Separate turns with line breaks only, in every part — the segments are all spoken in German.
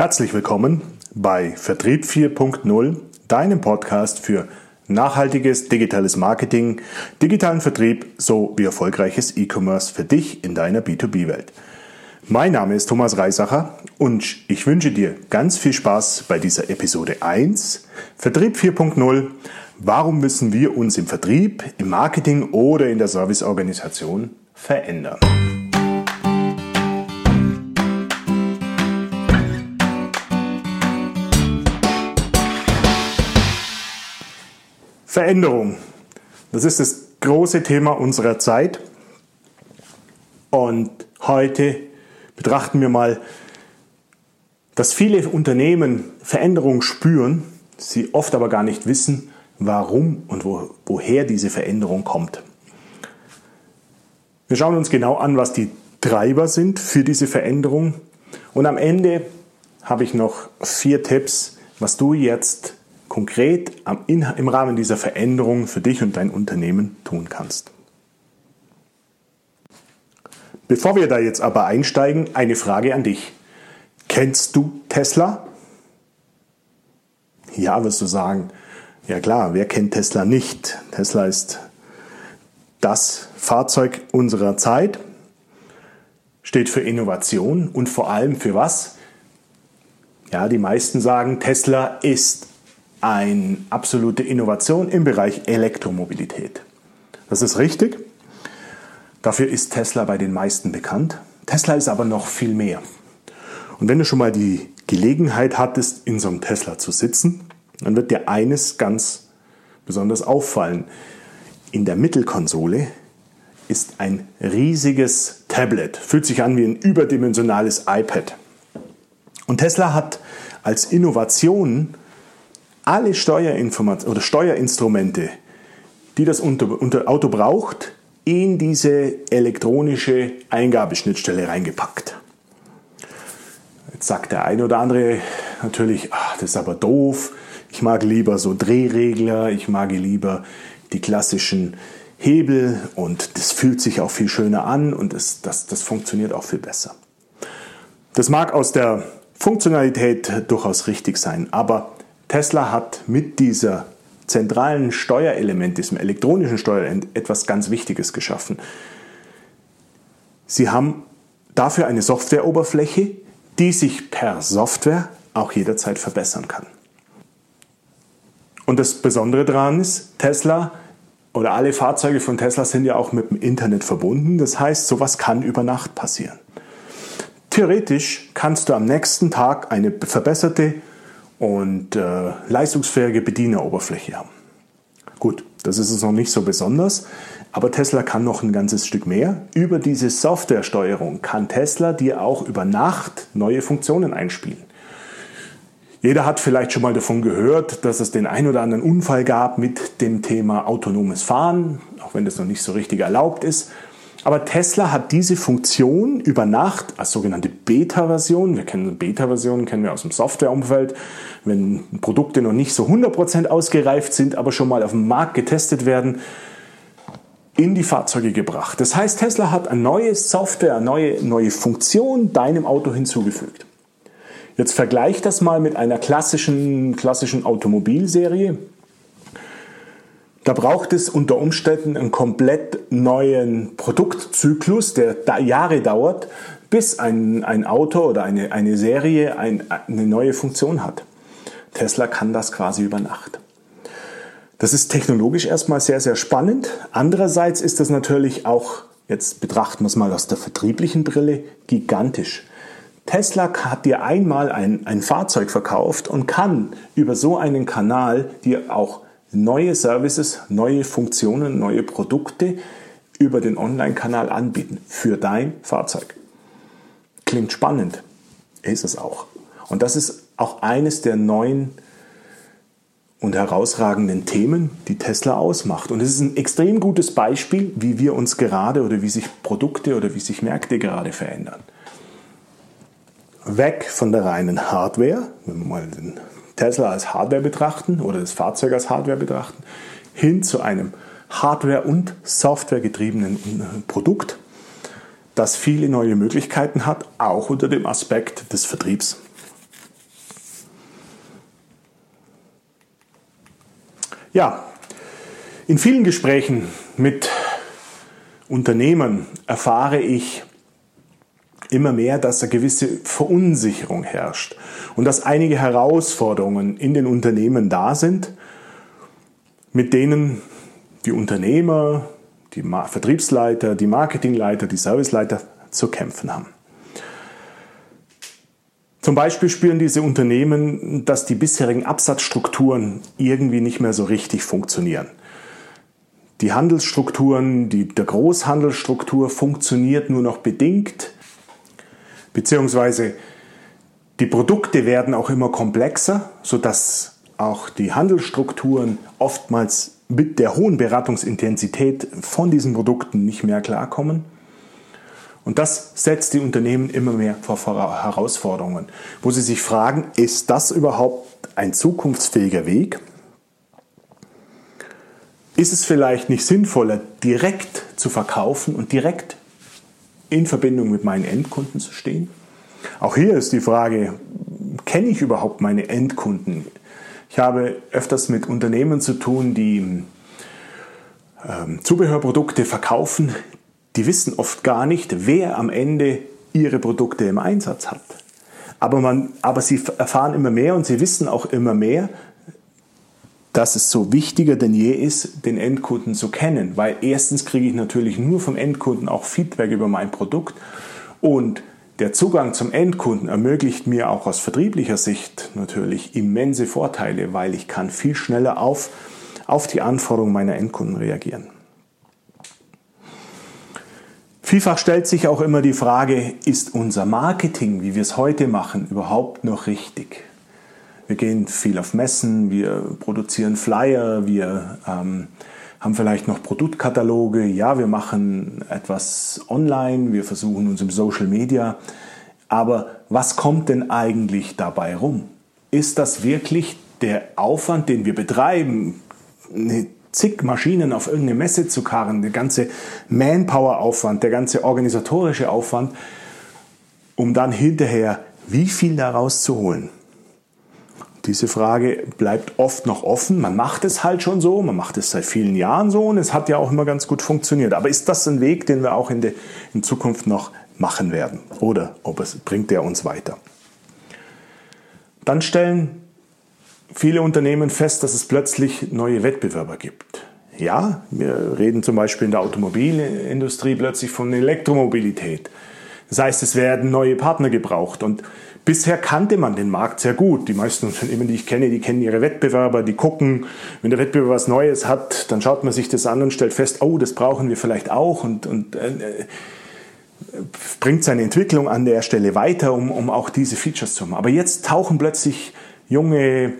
Herzlich willkommen bei Vertrieb 4.0, deinem Podcast für nachhaltiges digitales Marketing, digitalen Vertrieb sowie erfolgreiches E-Commerce für dich in deiner B2B-Welt. Mein Name ist Thomas Reisacher und ich wünsche dir ganz viel Spaß bei dieser Episode 1, Vertrieb 4.0. Warum müssen wir uns im Vertrieb, im Marketing oder in der Serviceorganisation verändern? Veränderung. Das ist das große Thema unserer Zeit. Und heute betrachten wir mal, dass viele Unternehmen Veränderung spüren, sie oft aber gar nicht wissen, warum und wo, woher diese Veränderung kommt. Wir schauen uns genau an, was die Treiber sind für diese Veränderung. Und am Ende habe ich noch vier Tipps, was du jetzt konkret im Rahmen dieser Veränderung für dich und dein Unternehmen tun kannst. Bevor wir da jetzt aber einsteigen, eine Frage an dich. Kennst du Tesla? Ja, wirst du sagen. Ja klar, wer kennt Tesla nicht? Tesla ist das Fahrzeug unserer Zeit, steht für Innovation und vor allem für was? Ja, die meisten sagen, Tesla ist eine absolute Innovation im Bereich Elektromobilität. Das ist richtig. Dafür ist Tesla bei den meisten bekannt. Tesla ist aber noch viel mehr. Und wenn du schon mal die Gelegenheit hattest, in so einem Tesla zu sitzen, dann wird dir eines ganz besonders auffallen. In der Mittelkonsole ist ein riesiges Tablet, fühlt sich an wie ein überdimensionales iPad. Und Tesla hat als Innovation alle Steuerinformationen oder Steuerinstrumente, die das Auto braucht, in diese elektronische Eingabeschnittstelle reingepackt. Jetzt sagt der eine oder andere natürlich, ach, das ist aber doof. Ich mag lieber so Drehregler, ich mag lieber die klassischen Hebel und das fühlt sich auch viel schöner an und das, das, das funktioniert auch viel besser. Das mag aus der Funktionalität durchaus richtig sein, aber Tesla hat mit dieser zentralen Steuerelement, diesem elektronischen Steuerelement, etwas ganz Wichtiges geschaffen. Sie haben dafür eine Softwareoberfläche, die sich per Software auch jederzeit verbessern kann. Und das Besondere daran ist, Tesla oder alle Fahrzeuge von Tesla sind ja auch mit dem Internet verbunden. Das heißt, sowas kann über Nacht passieren. Theoretisch kannst du am nächsten Tag eine verbesserte und äh, leistungsfähige Bedieneroberfläche haben. Gut, das ist es noch nicht so besonders, aber Tesla kann noch ein ganzes Stück mehr. Über diese Softwaresteuerung kann Tesla dir auch über Nacht neue Funktionen einspielen. Jeder hat vielleicht schon mal davon gehört, dass es den ein oder anderen Unfall gab mit dem Thema autonomes Fahren, auch wenn das noch nicht so richtig erlaubt ist. Aber Tesla hat diese Funktion über Nacht als sogenannte Beta-Version, wir kennen Beta-Versionen, kennen wir aus dem Softwareumfeld, wenn Produkte noch nicht so 100% ausgereift sind, aber schon mal auf dem Markt getestet werden, in die Fahrzeuge gebracht. Das heißt, Tesla hat eine neue Software, eine neue, neue Funktion deinem Auto hinzugefügt. Jetzt vergleich das mal mit einer klassischen, klassischen Automobilserie. Da braucht es unter Umständen einen komplett neuen Produktzyklus, der Jahre dauert, bis ein, ein Auto oder eine, eine Serie ein, eine neue Funktion hat. Tesla kann das quasi über Nacht. Das ist technologisch erstmal sehr, sehr spannend. Andererseits ist das natürlich auch, jetzt betrachten wir es mal aus der vertrieblichen Brille, gigantisch. Tesla hat dir einmal ein, ein Fahrzeug verkauft und kann über so einen Kanal dir auch neue Services, neue Funktionen, neue Produkte über den Online-Kanal anbieten für dein Fahrzeug. Klingt spannend, ist es auch. Und das ist auch eines der neuen und herausragenden Themen, die Tesla ausmacht. Und es ist ein extrem gutes Beispiel, wie wir uns gerade oder wie sich Produkte oder wie sich Märkte gerade verändern. Weg von der reinen Hardware, wenn wir mal den Tesla als Hardware betrachten oder das Fahrzeug als Hardware betrachten, hin zu einem Hardware- und Software-getriebenen äh, Produkt, das viele neue Möglichkeiten hat, auch unter dem Aspekt des Vertriebs. Ja, in vielen Gesprächen mit Unternehmern erfahre ich, immer mehr, dass eine gewisse Verunsicherung herrscht und dass einige Herausforderungen in den Unternehmen da sind, mit denen die Unternehmer, die Vertriebsleiter, die Marketingleiter, die Serviceleiter zu kämpfen haben. Zum Beispiel spüren diese Unternehmen, dass die bisherigen Absatzstrukturen irgendwie nicht mehr so richtig funktionieren. Die Handelsstrukturen, die, der Großhandelsstruktur funktioniert nur noch bedingt, beziehungsweise die Produkte werden auch immer komplexer, sodass auch die Handelsstrukturen oftmals mit der hohen Beratungsintensität von diesen Produkten nicht mehr klarkommen. Und das setzt die Unternehmen immer mehr vor Herausforderungen, wo sie sich fragen, ist das überhaupt ein zukunftsfähiger Weg? Ist es vielleicht nicht sinnvoller, direkt zu verkaufen und direkt in Verbindung mit meinen Endkunden zu stehen? Auch hier ist die Frage, kenne ich überhaupt meine Endkunden? Ich habe öfters mit Unternehmen zu tun, die ähm, Zubehörprodukte verkaufen, die wissen oft gar nicht, wer am Ende ihre Produkte im Einsatz hat. Aber, man, aber sie erfahren immer mehr und sie wissen auch immer mehr, dass es so wichtiger denn je ist, den Endkunden zu kennen. Weil erstens kriege ich natürlich nur vom Endkunden auch Feedback über mein Produkt und der Zugang zum Endkunden ermöglicht mir auch aus vertrieblicher Sicht natürlich immense Vorteile, weil ich kann viel schneller auf, auf die Anforderungen meiner Endkunden reagieren. Vielfach stellt sich auch immer die Frage, ist unser Marketing, wie wir es heute machen, überhaupt noch richtig? Wir gehen viel auf Messen, wir produzieren Flyer, wir ähm, haben vielleicht noch Produktkataloge, ja, wir machen etwas online, wir versuchen uns im Social Media, aber was kommt denn eigentlich dabei rum? Ist das wirklich der Aufwand, den wir betreiben, zig Maschinen auf irgendeine Messe zu karren, der ganze Manpower-Aufwand, der ganze organisatorische Aufwand, um dann hinterher wie viel daraus zu holen? Diese Frage bleibt oft noch offen. Man macht es halt schon so, man macht es seit vielen Jahren so und es hat ja auch immer ganz gut funktioniert. Aber ist das ein Weg, den wir auch in, der, in Zukunft noch machen werden? Oder ob es bringt er uns weiter? Dann stellen viele Unternehmen fest, dass es plötzlich neue Wettbewerber gibt. Ja, wir reden zum Beispiel in der Automobilindustrie plötzlich von Elektromobilität. Das heißt, es werden neue Partner gebraucht und bisher kannte man den Markt sehr gut. Die meisten Unternehmen, die ich kenne, die kennen ihre Wettbewerber, die gucken, wenn der Wettbewerber was Neues hat, dann schaut man sich das an und stellt fest, oh, das brauchen wir vielleicht auch und, und äh, bringt seine Entwicklung an der Stelle weiter, um, um auch diese Features zu haben. Aber jetzt tauchen plötzlich junge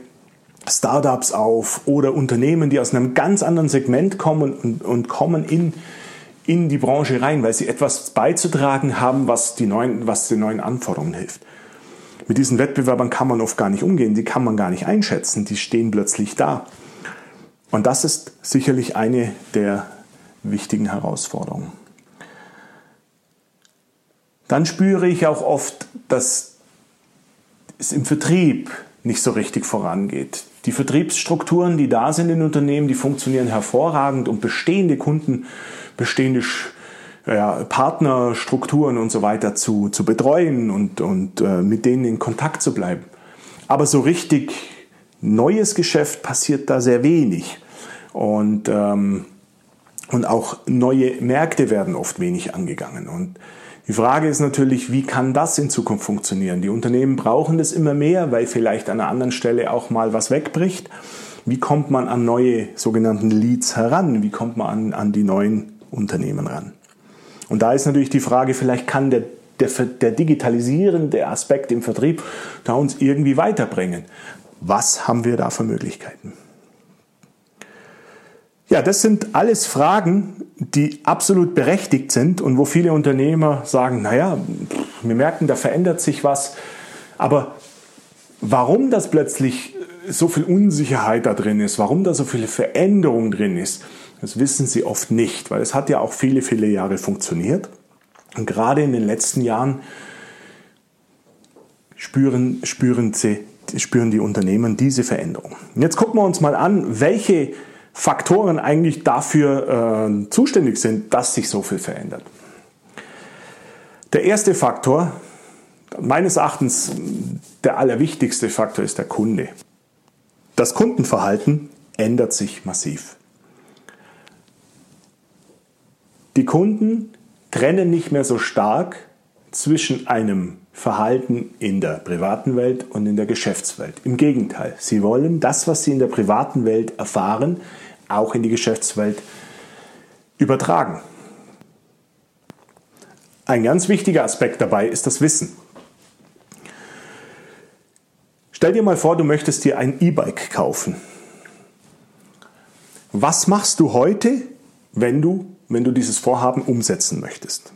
Startups auf oder Unternehmen, die aus einem ganz anderen Segment kommen und, und kommen in, in die Branche rein, weil sie etwas beizutragen haben, was, die neuen, was den neuen Anforderungen hilft. Mit diesen Wettbewerbern kann man oft gar nicht umgehen, die kann man gar nicht einschätzen, die stehen plötzlich da. Und das ist sicherlich eine der wichtigen Herausforderungen. Dann spüre ich auch oft, dass es im Vertrieb nicht so richtig vorangeht. Die Vertriebsstrukturen, die da sind in Unternehmen, die funktionieren hervorragend, um bestehende Kunden, bestehende ja, Partnerstrukturen und so weiter zu, zu betreuen und, und äh, mit denen in Kontakt zu bleiben. Aber so richtig neues Geschäft passiert da sehr wenig. Und, ähm, und auch neue Märkte werden oft wenig angegangen. Und die Frage ist natürlich, wie kann das in Zukunft funktionieren? Die Unternehmen brauchen das immer mehr, weil vielleicht an einer anderen Stelle auch mal was wegbricht. Wie kommt man an neue sogenannten Leads heran? Wie kommt man an, an die neuen Unternehmen ran? Und da ist natürlich die Frage, vielleicht kann der, der, der digitalisierende Aspekt im Vertrieb da uns irgendwie weiterbringen. Was haben wir da für Möglichkeiten? Ja, das sind alles Fragen, die absolut berechtigt sind und wo viele Unternehmer sagen, naja, wir merken, da verändert sich was. Aber warum das plötzlich so viel Unsicherheit da drin ist, warum da so viele Veränderung drin ist, das wissen sie oft nicht, weil es hat ja auch viele, viele Jahre funktioniert. Und gerade in den letzten Jahren spüren, spüren sie spüren die Unternehmen diese Veränderung. jetzt gucken wir uns mal an, welche Faktoren eigentlich dafür äh, zuständig sind, dass sich so viel verändert. Der erste Faktor, meines Erachtens der allerwichtigste Faktor, ist der Kunde. Das Kundenverhalten ändert sich massiv. Die Kunden trennen nicht mehr so stark zwischen einem Verhalten in der privaten Welt und in der Geschäftswelt. Im Gegenteil, sie wollen das, was sie in der privaten Welt erfahren, auch in die Geschäftswelt übertragen. Ein ganz wichtiger Aspekt dabei ist das Wissen. Stell dir mal vor, du möchtest dir ein E-Bike kaufen. Was machst du heute, wenn du, wenn du dieses Vorhaben umsetzen möchtest?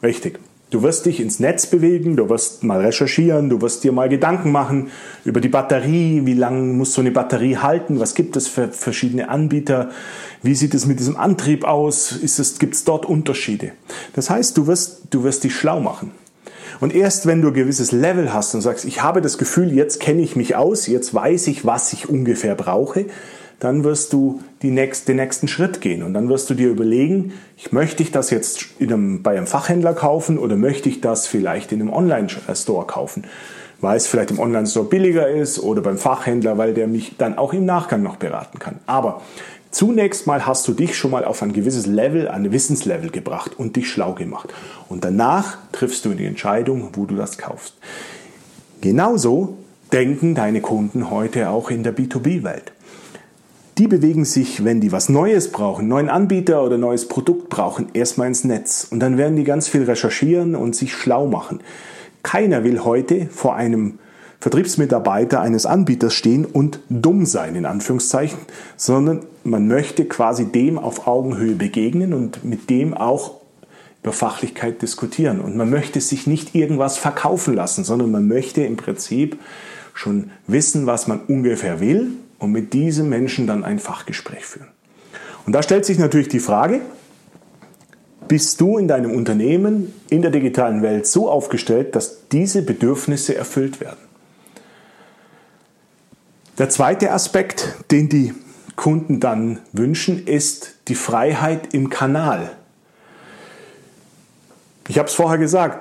Richtig. Du wirst dich ins Netz bewegen, du wirst mal recherchieren, du wirst dir mal Gedanken machen über die Batterie, wie lange muss so eine Batterie halten, was gibt es für verschiedene Anbieter, wie sieht es mit diesem Antrieb aus, gibt es dort Unterschiede. Das heißt, du wirst, du wirst dich schlau machen. Und erst wenn du ein gewisses Level hast und sagst, ich habe das Gefühl, jetzt kenne ich mich aus, jetzt weiß ich, was ich ungefähr brauche, dann wirst du nächst, den nächsten Schritt gehen und dann wirst du dir überlegen, ich möchte ich das jetzt einem, bei einem Fachhändler kaufen oder möchte ich das vielleicht in einem Online-Store kaufen, weil es vielleicht im Online-Store billiger ist oder beim Fachhändler, weil der mich dann auch im Nachgang noch beraten kann. Aber Zunächst mal hast du dich schon mal auf ein gewisses Level, ein Wissenslevel gebracht und dich schlau gemacht. Und danach triffst du die Entscheidung, wo du das kaufst. Genauso denken deine Kunden heute auch in der B2B-Welt. Die bewegen sich, wenn die was Neues brauchen, neuen Anbieter oder neues Produkt brauchen, erstmal ins Netz. Und dann werden die ganz viel recherchieren und sich schlau machen. Keiner will heute vor einem Vertriebsmitarbeiter eines Anbieters stehen und dumm sein, in Anführungszeichen, sondern man möchte quasi dem auf Augenhöhe begegnen und mit dem auch über Fachlichkeit diskutieren. Und man möchte sich nicht irgendwas verkaufen lassen, sondern man möchte im Prinzip schon wissen, was man ungefähr will und mit diesem Menschen dann ein Fachgespräch führen. Und da stellt sich natürlich die Frage, bist du in deinem Unternehmen in der digitalen Welt so aufgestellt, dass diese Bedürfnisse erfüllt werden? Der zweite Aspekt, den die Kunden dann wünschen, ist die Freiheit im Kanal. Ich habe es vorher gesagt,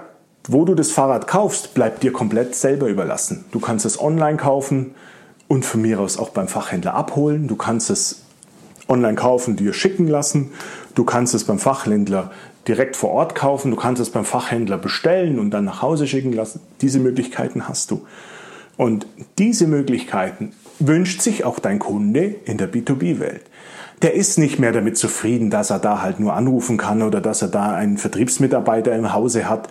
wo du das Fahrrad kaufst, bleibt dir komplett selber überlassen. Du kannst es online kaufen und von mir aus auch beim Fachhändler abholen. Du kannst es online kaufen, dir schicken lassen. Du kannst es beim Fachhändler direkt vor Ort kaufen. Du kannst es beim Fachhändler bestellen und dann nach Hause schicken lassen. Diese Möglichkeiten hast du. Und diese Möglichkeiten wünscht sich auch dein Kunde in der B2B-Welt. Der ist nicht mehr damit zufrieden, dass er da halt nur anrufen kann oder dass er da einen Vertriebsmitarbeiter im Hause hat,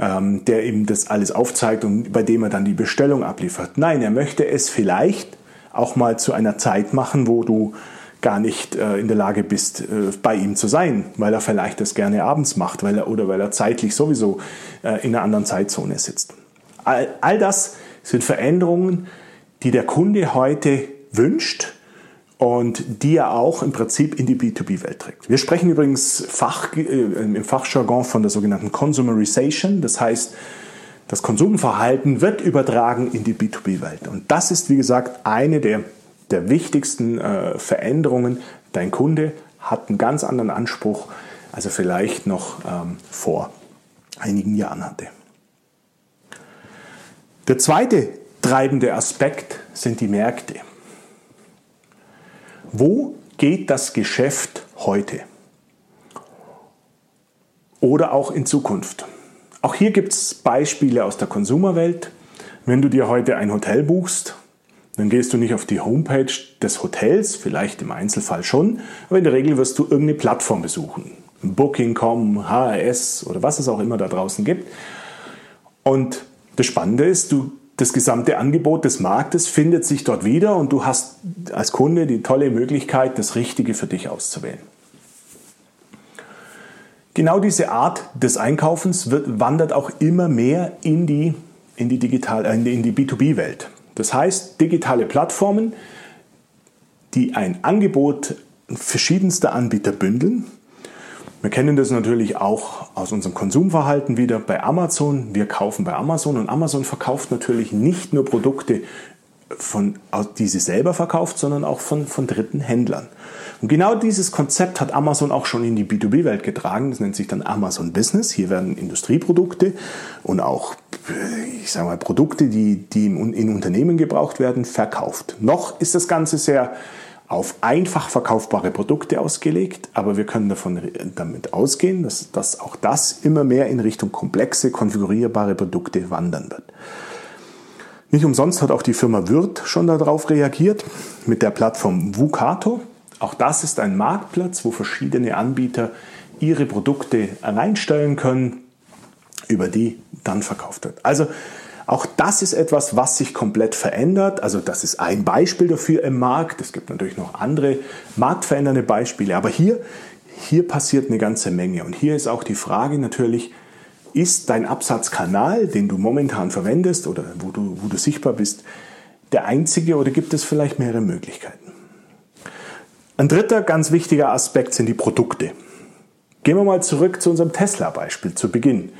ähm, der ihm das alles aufzeigt und bei dem er dann die Bestellung abliefert. Nein, er möchte es vielleicht auch mal zu einer Zeit machen, wo du gar nicht äh, in der Lage bist, äh, bei ihm zu sein, weil er vielleicht das gerne abends macht weil er, oder weil er zeitlich sowieso äh, in einer anderen Zeitzone sitzt. All, all das sind Veränderungen, die der Kunde heute wünscht und die er auch im Prinzip in die B2B-Welt trägt. Wir sprechen übrigens Fach, äh, im Fachjargon von der sogenannten Consumerization, das heißt, das Konsumverhalten wird übertragen in die B2B-Welt. Und das ist, wie gesagt, eine der, der wichtigsten äh, Veränderungen. Dein Kunde hat einen ganz anderen Anspruch, als er vielleicht noch ähm, vor einigen Jahren hatte. Der zweite treibende Aspekt sind die Märkte. Wo geht das Geschäft heute? Oder auch in Zukunft? Auch hier gibt es Beispiele aus der Konsumerwelt. Wenn du dir heute ein Hotel buchst, dann gehst du nicht auf die Homepage des Hotels, vielleicht im Einzelfall schon, aber in der Regel wirst du irgendeine Plattform besuchen. Booking.com, HRS oder was es auch immer da draußen gibt. Und das Spannende ist, du das gesamte Angebot des Marktes findet sich dort wieder und du hast als Kunde die tolle Möglichkeit, das Richtige für dich auszuwählen. Genau diese Art des Einkaufens wird, wandert auch immer mehr in die, in die, Digital, äh, in die B2B-Welt. Das heißt, digitale Plattformen, die ein Angebot verschiedenster Anbieter bündeln Wir kennen das natürlich auch aus unserem Konsumverhalten wieder bei Amazon. Wir kaufen bei Amazon und Amazon verkauft natürlich nicht nur Produkte, von, die sie selber verkauft, sondern auch von, von dritten Händlern. Und genau dieses Konzept hat Amazon auch schon in die B2B-Welt getragen. Das nennt sich dann Amazon Business. Hier werden Industrieprodukte und auch, ich sage mal, Produkte, die, die in Unternehmen gebraucht werden, verkauft. Noch ist das Ganze sehr auf einfach verkaufbare Produkte ausgelegt, aber wir können davon damit ausgehen, dass, dass auch das immer mehr in Richtung komplexe, konfigurierbare Produkte wandern wird. Nicht umsonst hat auch die Firma Wirth schon darauf reagiert mit der Plattform Vucato. Auch das ist ein Marktplatz, wo verschiedene Anbieter ihre Produkte reinstellen können, über die dann verkauft wird. Also auch das ist etwas, was sich komplett verändert. Also das ist ein Beispiel dafür im Markt. Es gibt natürlich noch andere marktverändernde Beispiele. Aber hier, hier passiert eine ganze Menge. Und hier ist auch die Frage natürlich, ist dein Absatzkanal, den du momentan verwendest oder wo du, wo du sichtbar bist, der einzige oder gibt es vielleicht mehrere Möglichkeiten? Ein dritter ganz wichtiger Aspekt sind die Produkte. Gehen wir mal zurück zu unserem Tesla-Beispiel zu Beginn.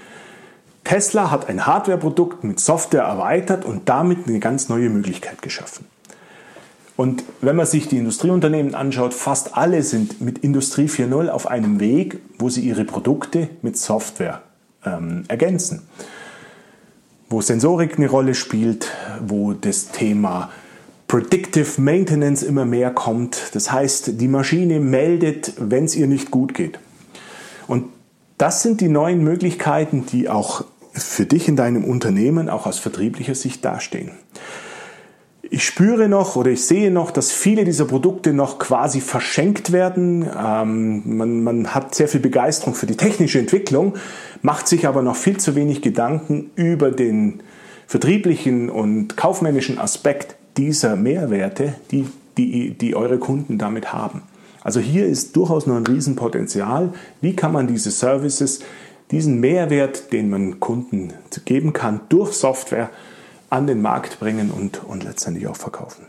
Tesla hat ein Hardware-Produkt mit Software erweitert und damit eine ganz neue Möglichkeit geschaffen. Und wenn man sich die Industrieunternehmen anschaut, fast alle sind mit Industrie 4.0 auf einem Weg, wo sie ihre Produkte mit Software ähm, ergänzen. Wo Sensorik eine Rolle spielt, wo das Thema Predictive Maintenance immer mehr kommt. Das heißt, die Maschine meldet, wenn es ihr nicht gut geht. Und das sind die neuen Möglichkeiten, die auch für dich in deinem Unternehmen auch aus vertrieblicher Sicht dastehen. Ich spüre noch oder ich sehe noch, dass viele dieser Produkte noch quasi verschenkt werden. Ähm, man, man hat sehr viel Begeisterung für die technische Entwicklung, macht sich aber noch viel zu wenig Gedanken über den vertrieblichen und kaufmännischen Aspekt dieser Mehrwerte, die, die, die eure Kunden damit haben. Also hier ist durchaus noch ein Riesenpotenzial. Wie kann man diese Services, diesen Mehrwert, den man Kunden geben kann, durch Software an den Markt bringen und, und letztendlich auch verkaufen.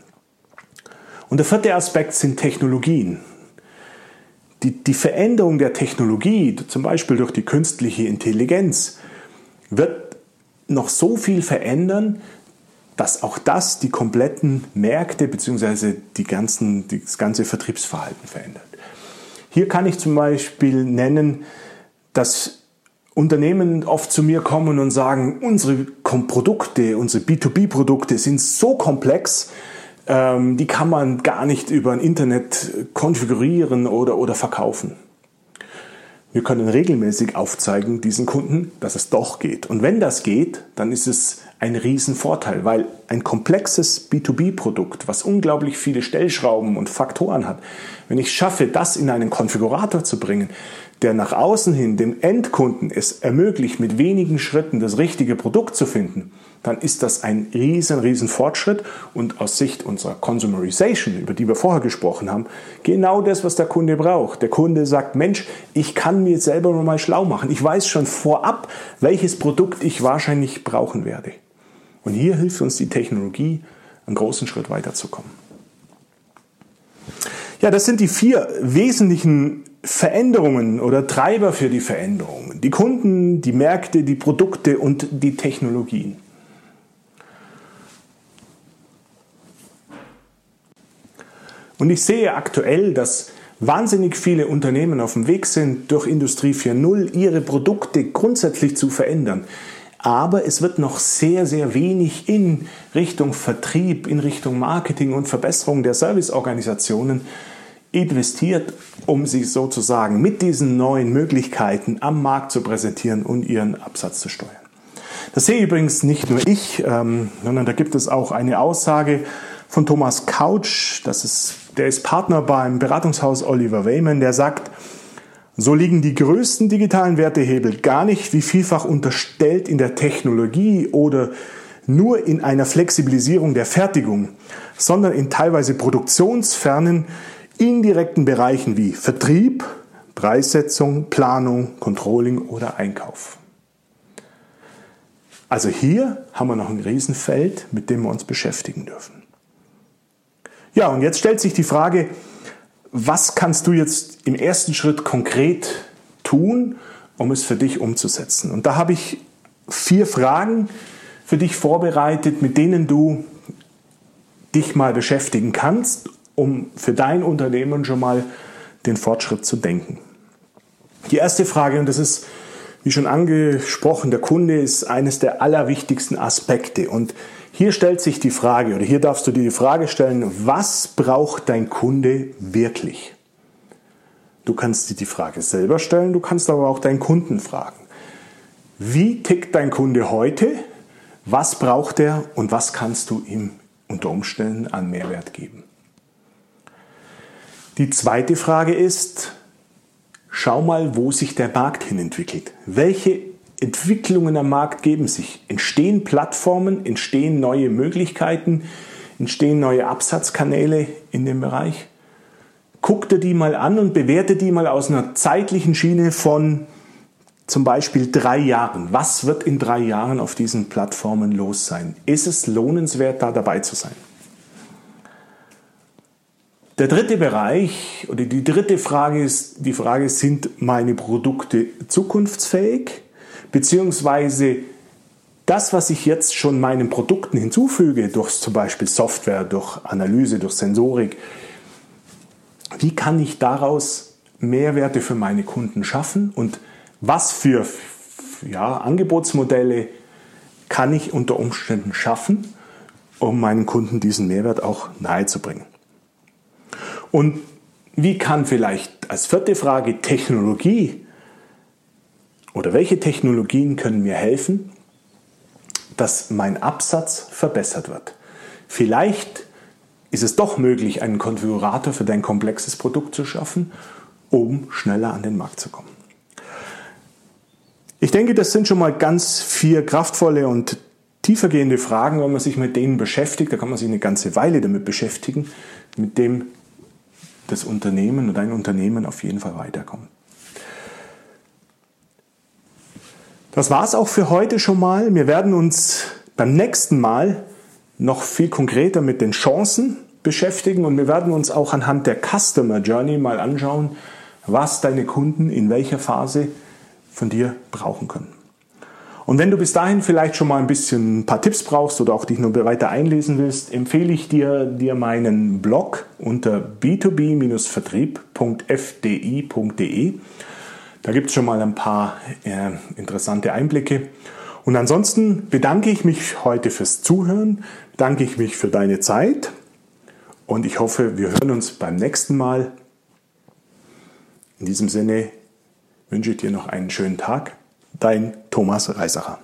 Und der vierte Aspekt sind Technologien. Die, die Veränderung der Technologie, zum Beispiel durch die künstliche Intelligenz, wird noch so viel verändern, dass auch das die kompletten Märkte bzw. Das ganze Vertriebsverhalten verändert. Hier kann ich zum Beispiel nennen, dass Unternehmen oft zu mir kommen und sagen, unsere Produkte, unsere B2B-Produkte sind so komplex, ähm, die kann man gar nicht über ein Internet konfigurieren oder, oder verkaufen. Wir können regelmäßig aufzeigen diesen Kunden, dass es doch geht. Und wenn das geht, dann ist es ein Riesenvorteil, weil ein komplexes B2B-Produkt, was unglaublich viele Stellschrauben und Faktoren hat, wenn ich schaffe, das in einen Konfigurator zu bringen, der nach außen hin dem Endkunden es ermöglicht, mit wenigen Schritten das richtige Produkt zu finden, dann ist das ein riesen, riesen Fortschritt und aus Sicht unserer Consumerization, über die wir vorher gesprochen haben, genau das, was der Kunde braucht. Der Kunde sagt, Mensch, ich kann mir selber mal schlau machen. Ich weiß schon vorab, welches Produkt ich wahrscheinlich brauchen werde. Und hier hilft uns die Technologie, einen großen Schritt weiterzukommen. Ja, das sind die vier wesentlichen Veränderungen oder Treiber für die Veränderungen. Die Kunden, die Märkte, die Produkte und die Technologien. Und ich sehe aktuell, dass wahnsinnig viele Unternehmen auf dem Weg sind, durch Industrie 4.0 ihre Produkte grundsätzlich zu verändern. Aber es wird noch sehr, sehr wenig in Richtung Vertrieb, in Richtung Marketing und Verbesserung der Serviceorganisationen investiert, um sich sozusagen mit diesen neuen Möglichkeiten am Markt zu präsentieren und ihren Absatz zu steuern. Das sehe übrigens nicht nur ich, ähm, sondern da gibt es auch eine Aussage von Thomas Couch, das ist der ist Partner beim Beratungshaus Oliver Wayman, der sagt, so liegen die größten digitalen Wertehebel gar nicht wie vielfach unterstellt in der Technologie oder nur in einer Flexibilisierung der Fertigung, sondern in teilweise produktionsfernen, indirekten Bereichen wie Vertrieb, Preissetzung, Planung, Controlling oder Einkauf. Also hier haben wir noch ein Riesenfeld, mit dem wir uns beschäftigen dürfen. Ja, und jetzt stellt sich die Frage, was kannst du jetzt im ersten Schritt konkret tun, um es für dich umzusetzen? Und da habe ich vier Fragen für dich vorbereitet, mit denen du dich mal beschäftigen kannst, um für dein Unternehmen schon mal den Fortschritt zu denken. Die erste Frage, und das ist, wie schon angesprochen, der Kunde ist eines der allerwichtigsten Aspekte. Und hier stellt sich die Frage, oder hier darfst du dir die Frage stellen, was braucht dein Kunde wirklich? Du kannst dir die Frage selber stellen, du kannst aber auch deinen Kunden fragen. Wie tickt dein Kunde heute? Was braucht er und was kannst du ihm unter Umständen an Mehrwert geben? Die zweite Frage ist, schau mal, wo sich der Markt hin entwickelt. Welche Entwicklungen am Markt geben sich? Entstehen Plattformen, entstehen neue Möglichkeiten, entstehen neue Absatzkanäle in dem Bereich? Guck dir die mal an und bewerte die mal aus einer zeitlichen Schiene von zum Beispiel drei Jahren. Was wird in drei Jahren auf diesen Plattformen los sein? Ist es lohnenswert, da dabei zu sein? Der dritte Bereich oder die dritte Frage ist die Frage, sind meine Produkte zukunftsfähig? Beziehungsweise das, was ich jetzt schon meinen Produkten hinzufüge, durch zum Beispiel Software, durch Analyse, durch Sensorik, wie kann ich daraus Mehrwerte für meine Kunden schaffen und was für ja, Angebotsmodelle kann ich unter Umständen schaffen, um meinen Kunden diesen Mehrwert auch nahezubringen. Und wie kann vielleicht als vierte Frage Technologie oder welche Technologien können mir helfen, dass mein Absatz verbessert wird? Vielleicht ist es doch möglich, einen Konfigurator für dein komplexes Produkt zu schaffen, um schneller an den Markt zu kommen. Ich denke, das sind schon mal ganz vier kraftvolle und tiefergehende Fragen, wenn man sich mit denen beschäftigt. Da kann man sich eine ganze Weile damit beschäftigen, mit dem das Unternehmen und dein Unternehmen auf jeden Fall weiterkommt. Das war es auch für heute schon mal. Wir werden uns beim nächsten Mal noch viel konkreter mit den Chancen beschäftigen und wir werden uns auch anhand der Customer Journey mal anschauen, was deine Kunden in welcher Phase von dir brauchen können. Und wenn du bis dahin vielleicht schon mal ein bisschen ein paar Tipps brauchst oder auch dich nur weiter einlesen willst, empfehle ich dir, dir meinen Blog unter b2b-vertrieb.fdi.de. Da gibt es schon mal ein paar äh, interessante Einblicke. Und ansonsten bedanke ich mich heute fürs Zuhören, danke ich mich für deine Zeit und ich hoffe, wir hören uns beim nächsten Mal. In diesem Sinne wünsche ich dir noch einen schönen Tag. Dein Thomas Reisacher.